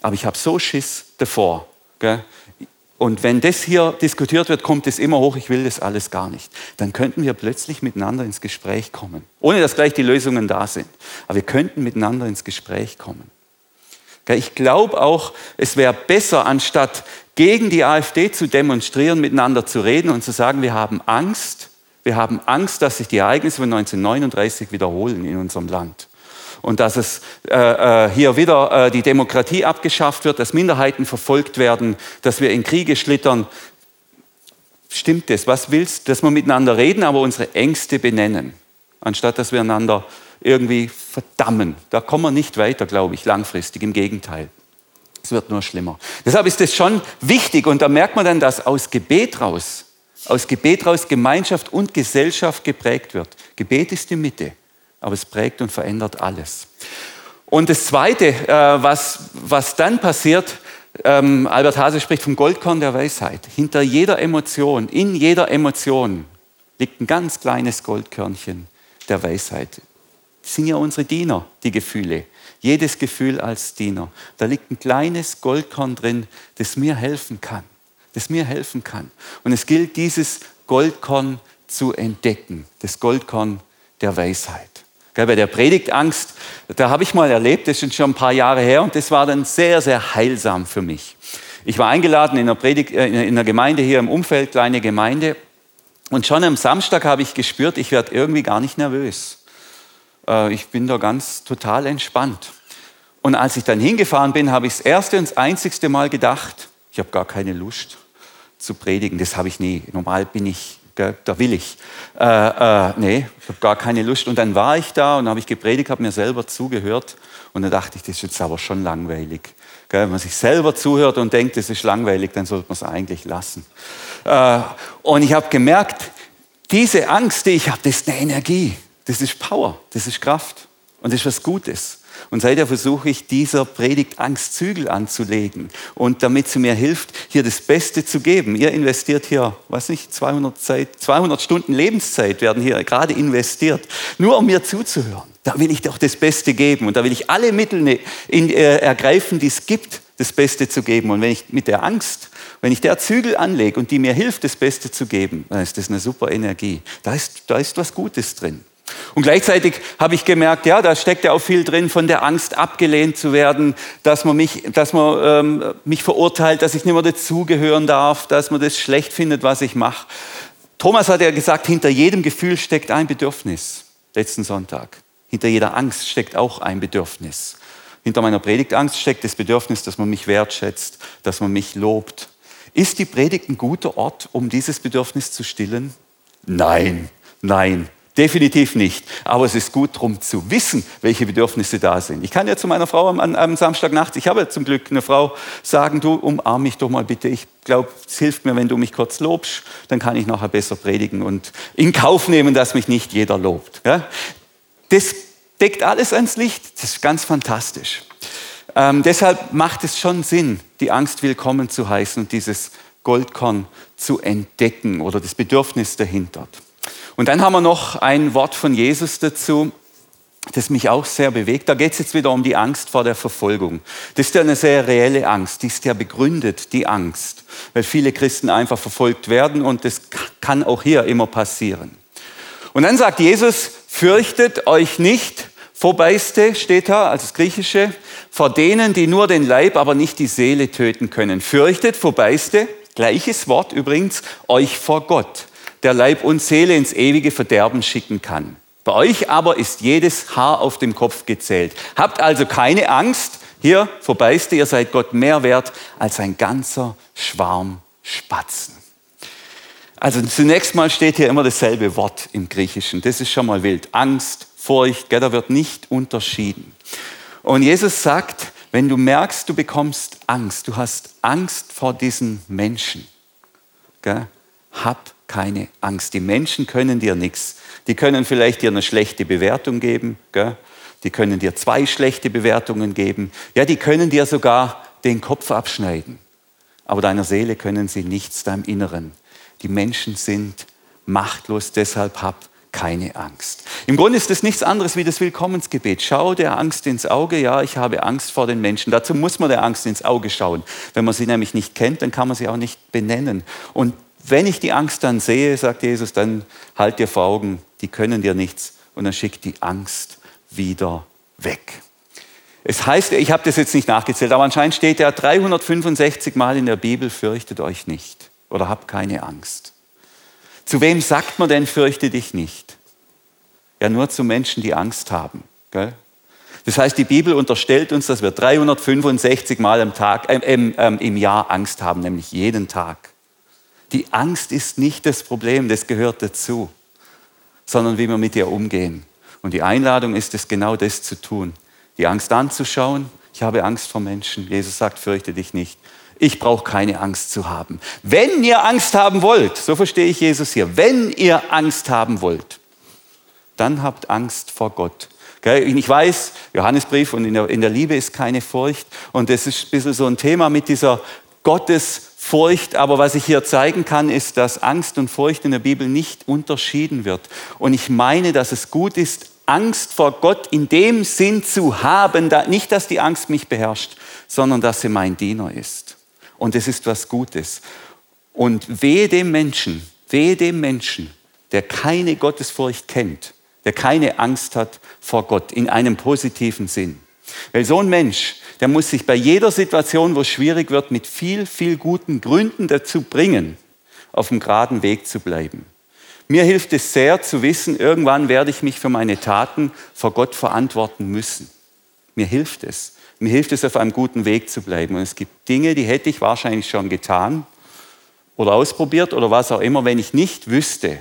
aber ich habe so Schiss davor, gell? Und wenn das hier diskutiert wird, kommt es immer hoch, ich will das alles gar nicht. Dann könnten wir plötzlich miteinander ins Gespräch kommen, ohne dass gleich die Lösungen da sind. Aber wir könnten miteinander ins Gespräch kommen. Ich glaube auch, es wäre besser, anstatt gegen die AfD zu demonstrieren, miteinander zu reden und zu sagen, wir haben Angst, wir haben Angst, dass sich die Ereignisse von 1939 wiederholen in unserem Land und dass es äh, äh, hier wieder äh, die Demokratie abgeschafft wird, dass Minderheiten verfolgt werden, dass wir in Kriege schlittern. Stimmt das? Was willst, du? dass wir miteinander reden, aber unsere Ängste benennen, anstatt dass wir einander irgendwie verdammen. Da kommen wir nicht weiter, glaube ich, langfristig. Im Gegenteil. Es wird nur schlimmer. Deshalb ist es schon wichtig und da merkt man dann, dass aus Gebet raus, aus Gebet raus Gemeinschaft und Gesellschaft geprägt wird. Gebet ist die Mitte aber es prägt und verändert alles. Und das Zweite, äh, was, was dann passiert, ähm, Albert Hase spricht vom Goldkorn der Weisheit. Hinter jeder Emotion, in jeder Emotion liegt ein ganz kleines Goldkörnchen der Weisheit. Das sind ja unsere Diener, die Gefühle. Jedes Gefühl als Diener. Da liegt ein kleines Goldkorn drin, das mir helfen kann. Das mir helfen kann. Und es gilt, dieses Goldkorn zu entdecken. Das Goldkorn der Weisheit bei der Predigtangst, da habe ich mal erlebt, das ist schon ein paar Jahre her und das war dann sehr, sehr heilsam für mich. Ich war eingeladen in einer, Predigt, äh, in einer Gemeinde hier im Umfeld, kleine Gemeinde. Und schon am Samstag habe ich gespürt, ich werde irgendwie gar nicht nervös. Äh, ich bin da ganz total entspannt. Und als ich dann hingefahren bin, habe ich das erste und das einzigste Mal gedacht, ich habe gar keine Lust zu predigen. Das habe ich nie. Normal bin ich da will ich. Äh, äh, nee, ich habe gar keine Lust. Und dann war ich da und habe ich gepredigt, habe mir selber zugehört. Und dann dachte ich, das ist jetzt aber schon langweilig. Wenn man sich selber zuhört und denkt, es ist langweilig, dann sollte man es eigentlich lassen. Äh, und ich habe gemerkt, diese Angst, die ich habe, das ist eine Energie, das ist Power, das ist Kraft und das ist was Gutes. Und seither versuche ich dieser Predigt Angstzügel anzulegen und damit sie mir hilft, hier das Beste zu geben. Ihr investiert hier, was nicht, 200, Zeit, 200 Stunden Lebenszeit werden hier gerade investiert, nur um mir zuzuhören. Da will ich doch das Beste geben und da will ich alle Mittel ne, in, äh, ergreifen, die es gibt, das Beste zu geben. Und wenn ich mit der Angst, wenn ich der Zügel anlege und die mir hilft, das Beste zu geben, dann ist das eine super Energie. Da ist, da ist was Gutes drin. Und gleichzeitig habe ich gemerkt, ja, da steckt ja auch viel drin von der Angst, abgelehnt zu werden, dass man mich, dass man, ähm, mich verurteilt, dass ich nicht mehr dazugehören darf, dass man das schlecht findet, was ich mache. Thomas hat ja gesagt, hinter jedem Gefühl steckt ein Bedürfnis. Letzten Sonntag. Hinter jeder Angst steckt auch ein Bedürfnis. Hinter meiner Predigtangst steckt das Bedürfnis, dass man mich wertschätzt, dass man mich lobt. Ist die Predigt ein guter Ort, um dieses Bedürfnis zu stillen? Nein, nein. Definitiv nicht. Aber es ist gut darum zu wissen, welche Bedürfnisse da sind. Ich kann ja zu meiner Frau am, am Samstagnacht, ich habe zum Glück eine Frau, sagen, du umarm mich doch mal bitte. Ich glaube, es hilft mir, wenn du mich kurz lobst, dann kann ich nachher besser predigen und in Kauf nehmen, dass mich nicht jeder lobt. Ja? Das deckt alles ans Licht. Das ist ganz fantastisch. Ähm, deshalb macht es schon Sinn, die Angst willkommen zu heißen und dieses Goldkorn zu entdecken oder das Bedürfnis dahinter. Und dann haben wir noch ein Wort von Jesus dazu, das mich auch sehr bewegt. Da geht es jetzt wieder um die Angst vor der Verfolgung. Das ist ja eine sehr reelle Angst, die ist ja begründet, die Angst, weil viele Christen einfach verfolgt werden und das kann auch hier immer passieren. Und dann sagt Jesus, fürchtet euch nicht, vorbeiste steht da, also das Griechische, vor denen, die nur den Leib, aber nicht die Seele töten können. Fürchtet, vorbeiste, gleiches Wort übrigens, euch vor Gott der Leib und Seele ins ewige Verderben schicken kann. Bei euch aber ist jedes Haar auf dem Kopf gezählt. Habt also keine Angst, hier vorbeiste, ihr seid Gott mehr wert als ein ganzer Schwarm Spatzen. Also zunächst mal steht hier immer dasselbe Wort im Griechischen. Das ist schon mal wild. Angst, Furcht, gell, da wird nicht unterschieden. Und Jesus sagt, wenn du merkst, du bekommst Angst, du hast Angst vor diesen Menschen, gell, hab keine Angst. Die Menschen können dir nichts. Die können vielleicht dir eine schlechte Bewertung geben. Gell? Die können dir zwei schlechte Bewertungen geben. Ja, die können dir sogar den Kopf abschneiden. Aber deiner Seele können sie nichts, deinem Inneren. Die Menschen sind machtlos, deshalb hab keine Angst. Im Grunde ist das nichts anderes wie das Willkommensgebet. Schau der Angst ins Auge. Ja, ich habe Angst vor den Menschen. Dazu muss man der Angst ins Auge schauen. Wenn man sie nämlich nicht kennt, dann kann man sie auch nicht benennen. Und wenn ich die Angst dann sehe, sagt Jesus, dann halt dir vor Augen, die können dir nichts und dann schickt die Angst wieder weg. Es heißt, ich habe das jetzt nicht nachgezählt, aber anscheinend steht ja 365 Mal in der Bibel, fürchtet euch nicht oder habt keine Angst. Zu wem sagt man denn, fürchte dich nicht? Ja, nur zu Menschen, die Angst haben. Gell? Das heißt, die Bibel unterstellt uns, dass wir 365 Mal im, Tag, äh, äh, im Jahr Angst haben, nämlich jeden Tag. Die Angst ist nicht das Problem, das gehört dazu, sondern wie wir mit ihr umgehen. Und die Einladung ist es, genau das zu tun. Die Angst anzuschauen. Ich habe Angst vor Menschen. Jesus sagt, fürchte dich nicht. Ich brauche keine Angst zu haben. Wenn ihr Angst haben wollt, so verstehe ich Jesus hier, wenn ihr Angst haben wollt, dann habt Angst vor Gott. Ich weiß, Johannesbrief und in der, Liebe ist keine Furcht. Und das ist ein bisschen so ein Thema mit dieser Gottesfurcht. Aber was ich hier zeigen kann, ist, dass Angst und Furcht in der Bibel nicht unterschieden wird. Und ich meine, dass es gut ist, Angst vor Gott in dem Sinn zu haben, nicht, dass die Angst mich beherrscht, sondern dass sie mein Diener ist. Und es ist was Gutes. Und wehe dem Menschen, wehe dem Menschen, der keine Gottesfurcht kennt, der keine Angst hat vor Gott in einem positiven Sinn. Weil so ein Mensch, der muss sich bei jeder Situation, wo es schwierig wird, mit viel, viel guten Gründen dazu bringen, auf dem geraden Weg zu bleiben. Mir hilft es sehr zu wissen, irgendwann werde ich mich für meine Taten vor Gott verantworten müssen. Mir hilft es. Mir hilft es, auf einem guten Weg zu bleiben. Und es gibt Dinge, die hätte ich wahrscheinlich schon getan oder ausprobiert oder was auch immer, wenn ich nicht wüsste.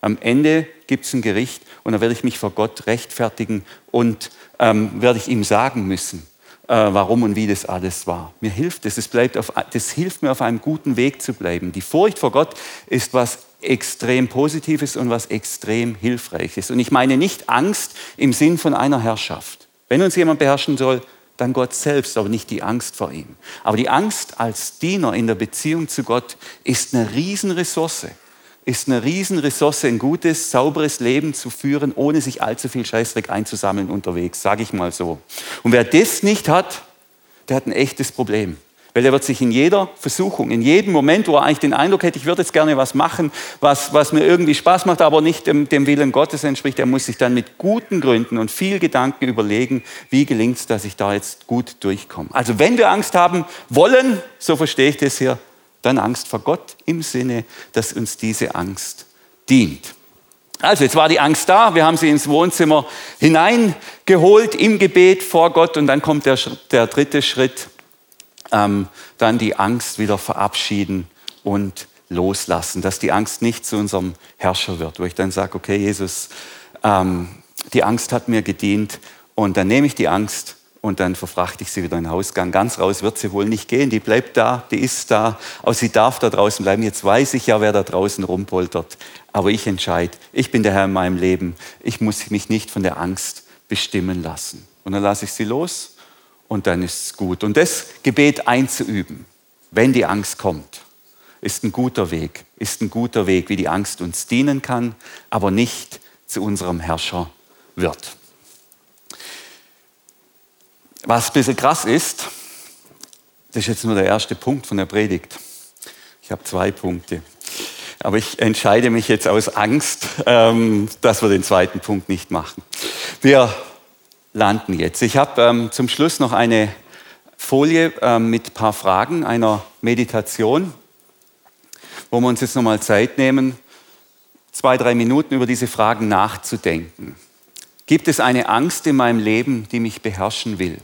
Am Ende gibt es ein Gericht und dann werde ich mich vor Gott rechtfertigen und ähm, werde ich ihm sagen müssen, warum und wie das alles war. Mir hilft es, es bleibt auf, das hilft mir auf einem guten Weg zu bleiben. Die Furcht vor Gott ist was extrem Positives und was extrem Hilfreiches. Und ich meine nicht Angst im Sinn von einer Herrschaft. Wenn uns jemand beherrschen soll, dann Gott selbst, aber nicht die Angst vor ihm. Aber die Angst als Diener in der Beziehung zu Gott ist eine Riesenressource. Ist eine Riesenressource, ein gutes, sauberes Leben zu führen, ohne sich allzu viel Scheißdreck einzusammeln unterwegs, sage ich mal so. Und wer das nicht hat, der hat ein echtes Problem. Weil er wird sich in jeder Versuchung, in jedem Moment, wo er eigentlich den Eindruck hätte, ich würde jetzt gerne was machen, was, was mir irgendwie Spaß macht, aber nicht dem, dem Willen Gottes entspricht, er muss sich dann mit guten Gründen und viel Gedanken überlegen, wie gelingt es, dass ich da jetzt gut durchkomme. Also wenn wir Angst haben wollen, so verstehe ich das hier, dann Angst vor Gott im Sinne, dass uns diese Angst dient. Also jetzt war die Angst da, wir haben sie ins Wohnzimmer hineingeholt im Gebet vor Gott. Und dann kommt der, der dritte Schritt, ähm, dann die Angst wieder verabschieden und loslassen, dass die Angst nicht zu unserem Herrscher wird, wo ich dann sage, okay, Jesus, ähm, die Angst hat mir gedient. Und dann nehme ich die Angst und dann verfrachte ich sie wieder in den Hausgang. Ganz raus wird sie wohl nicht gehen, die bleibt da, die ist da, aber sie darf da draußen bleiben. Jetzt weiß ich ja, wer da draußen rumpoltert, aber ich entscheide, ich bin der Herr in meinem Leben, ich muss mich nicht von der Angst bestimmen lassen. Und dann lasse ich sie los und dann ist es gut. Und das Gebet einzuüben, wenn die Angst kommt, ist ein guter Weg, ist ein guter Weg, wie die Angst uns dienen kann, aber nicht zu unserem Herrscher wird. Was ein bisschen krass ist, das ist jetzt nur der erste Punkt von der Predigt. Ich habe zwei Punkte. Aber ich entscheide mich jetzt aus Angst, ähm, dass wir den zweiten Punkt nicht machen. Wir landen jetzt. Ich habe ähm, zum Schluss noch eine Folie ähm, mit ein paar Fragen einer Meditation, wo wir uns jetzt nochmal Zeit nehmen, zwei, drei Minuten über diese Fragen nachzudenken. Gibt es eine Angst in meinem Leben, die mich beherrschen will?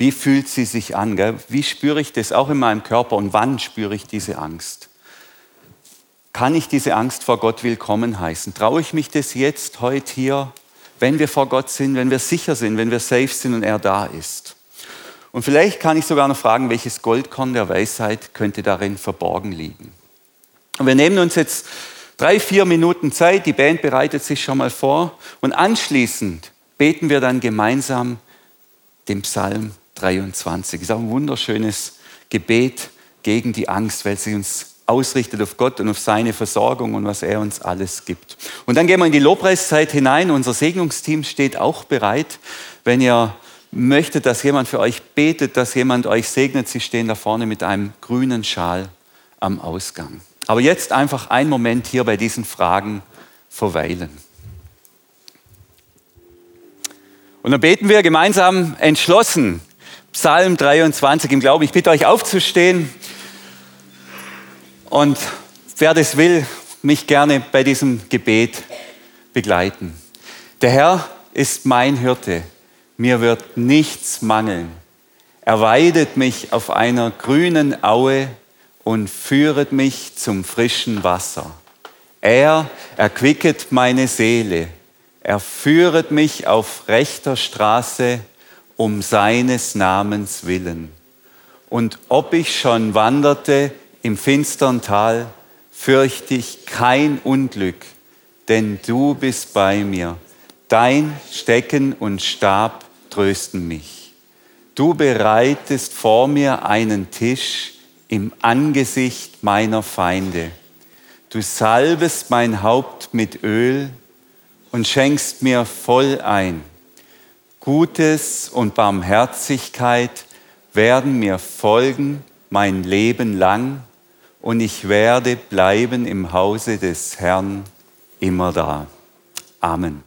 Wie fühlt sie sich an? Gell? Wie spüre ich das auch in meinem Körper und wann spüre ich diese Angst? Kann ich diese Angst vor Gott willkommen heißen? Traue ich mich das jetzt, heute hier wenn wir vor Gott sind, wenn wir sicher sind, wenn wir safe sind und er da ist. Und vielleicht kann ich sogar noch fragen, welches Goldkorn der Weisheit könnte darin verborgen liegen. Und wir nehmen uns jetzt drei, vier Minuten Zeit, die Band bereitet sich schon mal vor und anschließend beten wir dann gemeinsam den Psalm 23. Das ist auch ein wunderschönes Gebet gegen die Angst, weil sie uns ausrichtet auf Gott und auf seine Versorgung und was er uns alles gibt. Und dann gehen wir in die Lobpreiszeit hinein. Unser Segnungsteam steht auch bereit. Wenn ihr möchtet, dass jemand für euch betet, dass jemand euch segnet, sie stehen da vorne mit einem grünen Schal am Ausgang. Aber jetzt einfach einen Moment hier bei diesen Fragen verweilen. Und dann beten wir gemeinsam entschlossen. Psalm 23 im Glauben. Ich bitte euch aufzustehen. Und wer das will, mich gerne bei diesem Gebet begleiten. Der Herr ist mein Hirte, mir wird nichts mangeln. Er weidet mich auf einer grünen Aue und führet mich zum frischen Wasser. Er erquicket meine Seele, er führet mich auf rechter Straße um seines Namens willen. Und ob ich schon wanderte im finstern Tal fürchte ich kein Unglück, denn du bist bei mir. Dein Stecken und Stab trösten mich. Du bereitest vor mir einen Tisch im Angesicht meiner Feinde. Du salbest mein Haupt mit Öl und schenkst mir voll ein. Gutes und Barmherzigkeit werden mir folgen mein Leben lang und ich werde bleiben im Hause des Herrn immer da. Amen.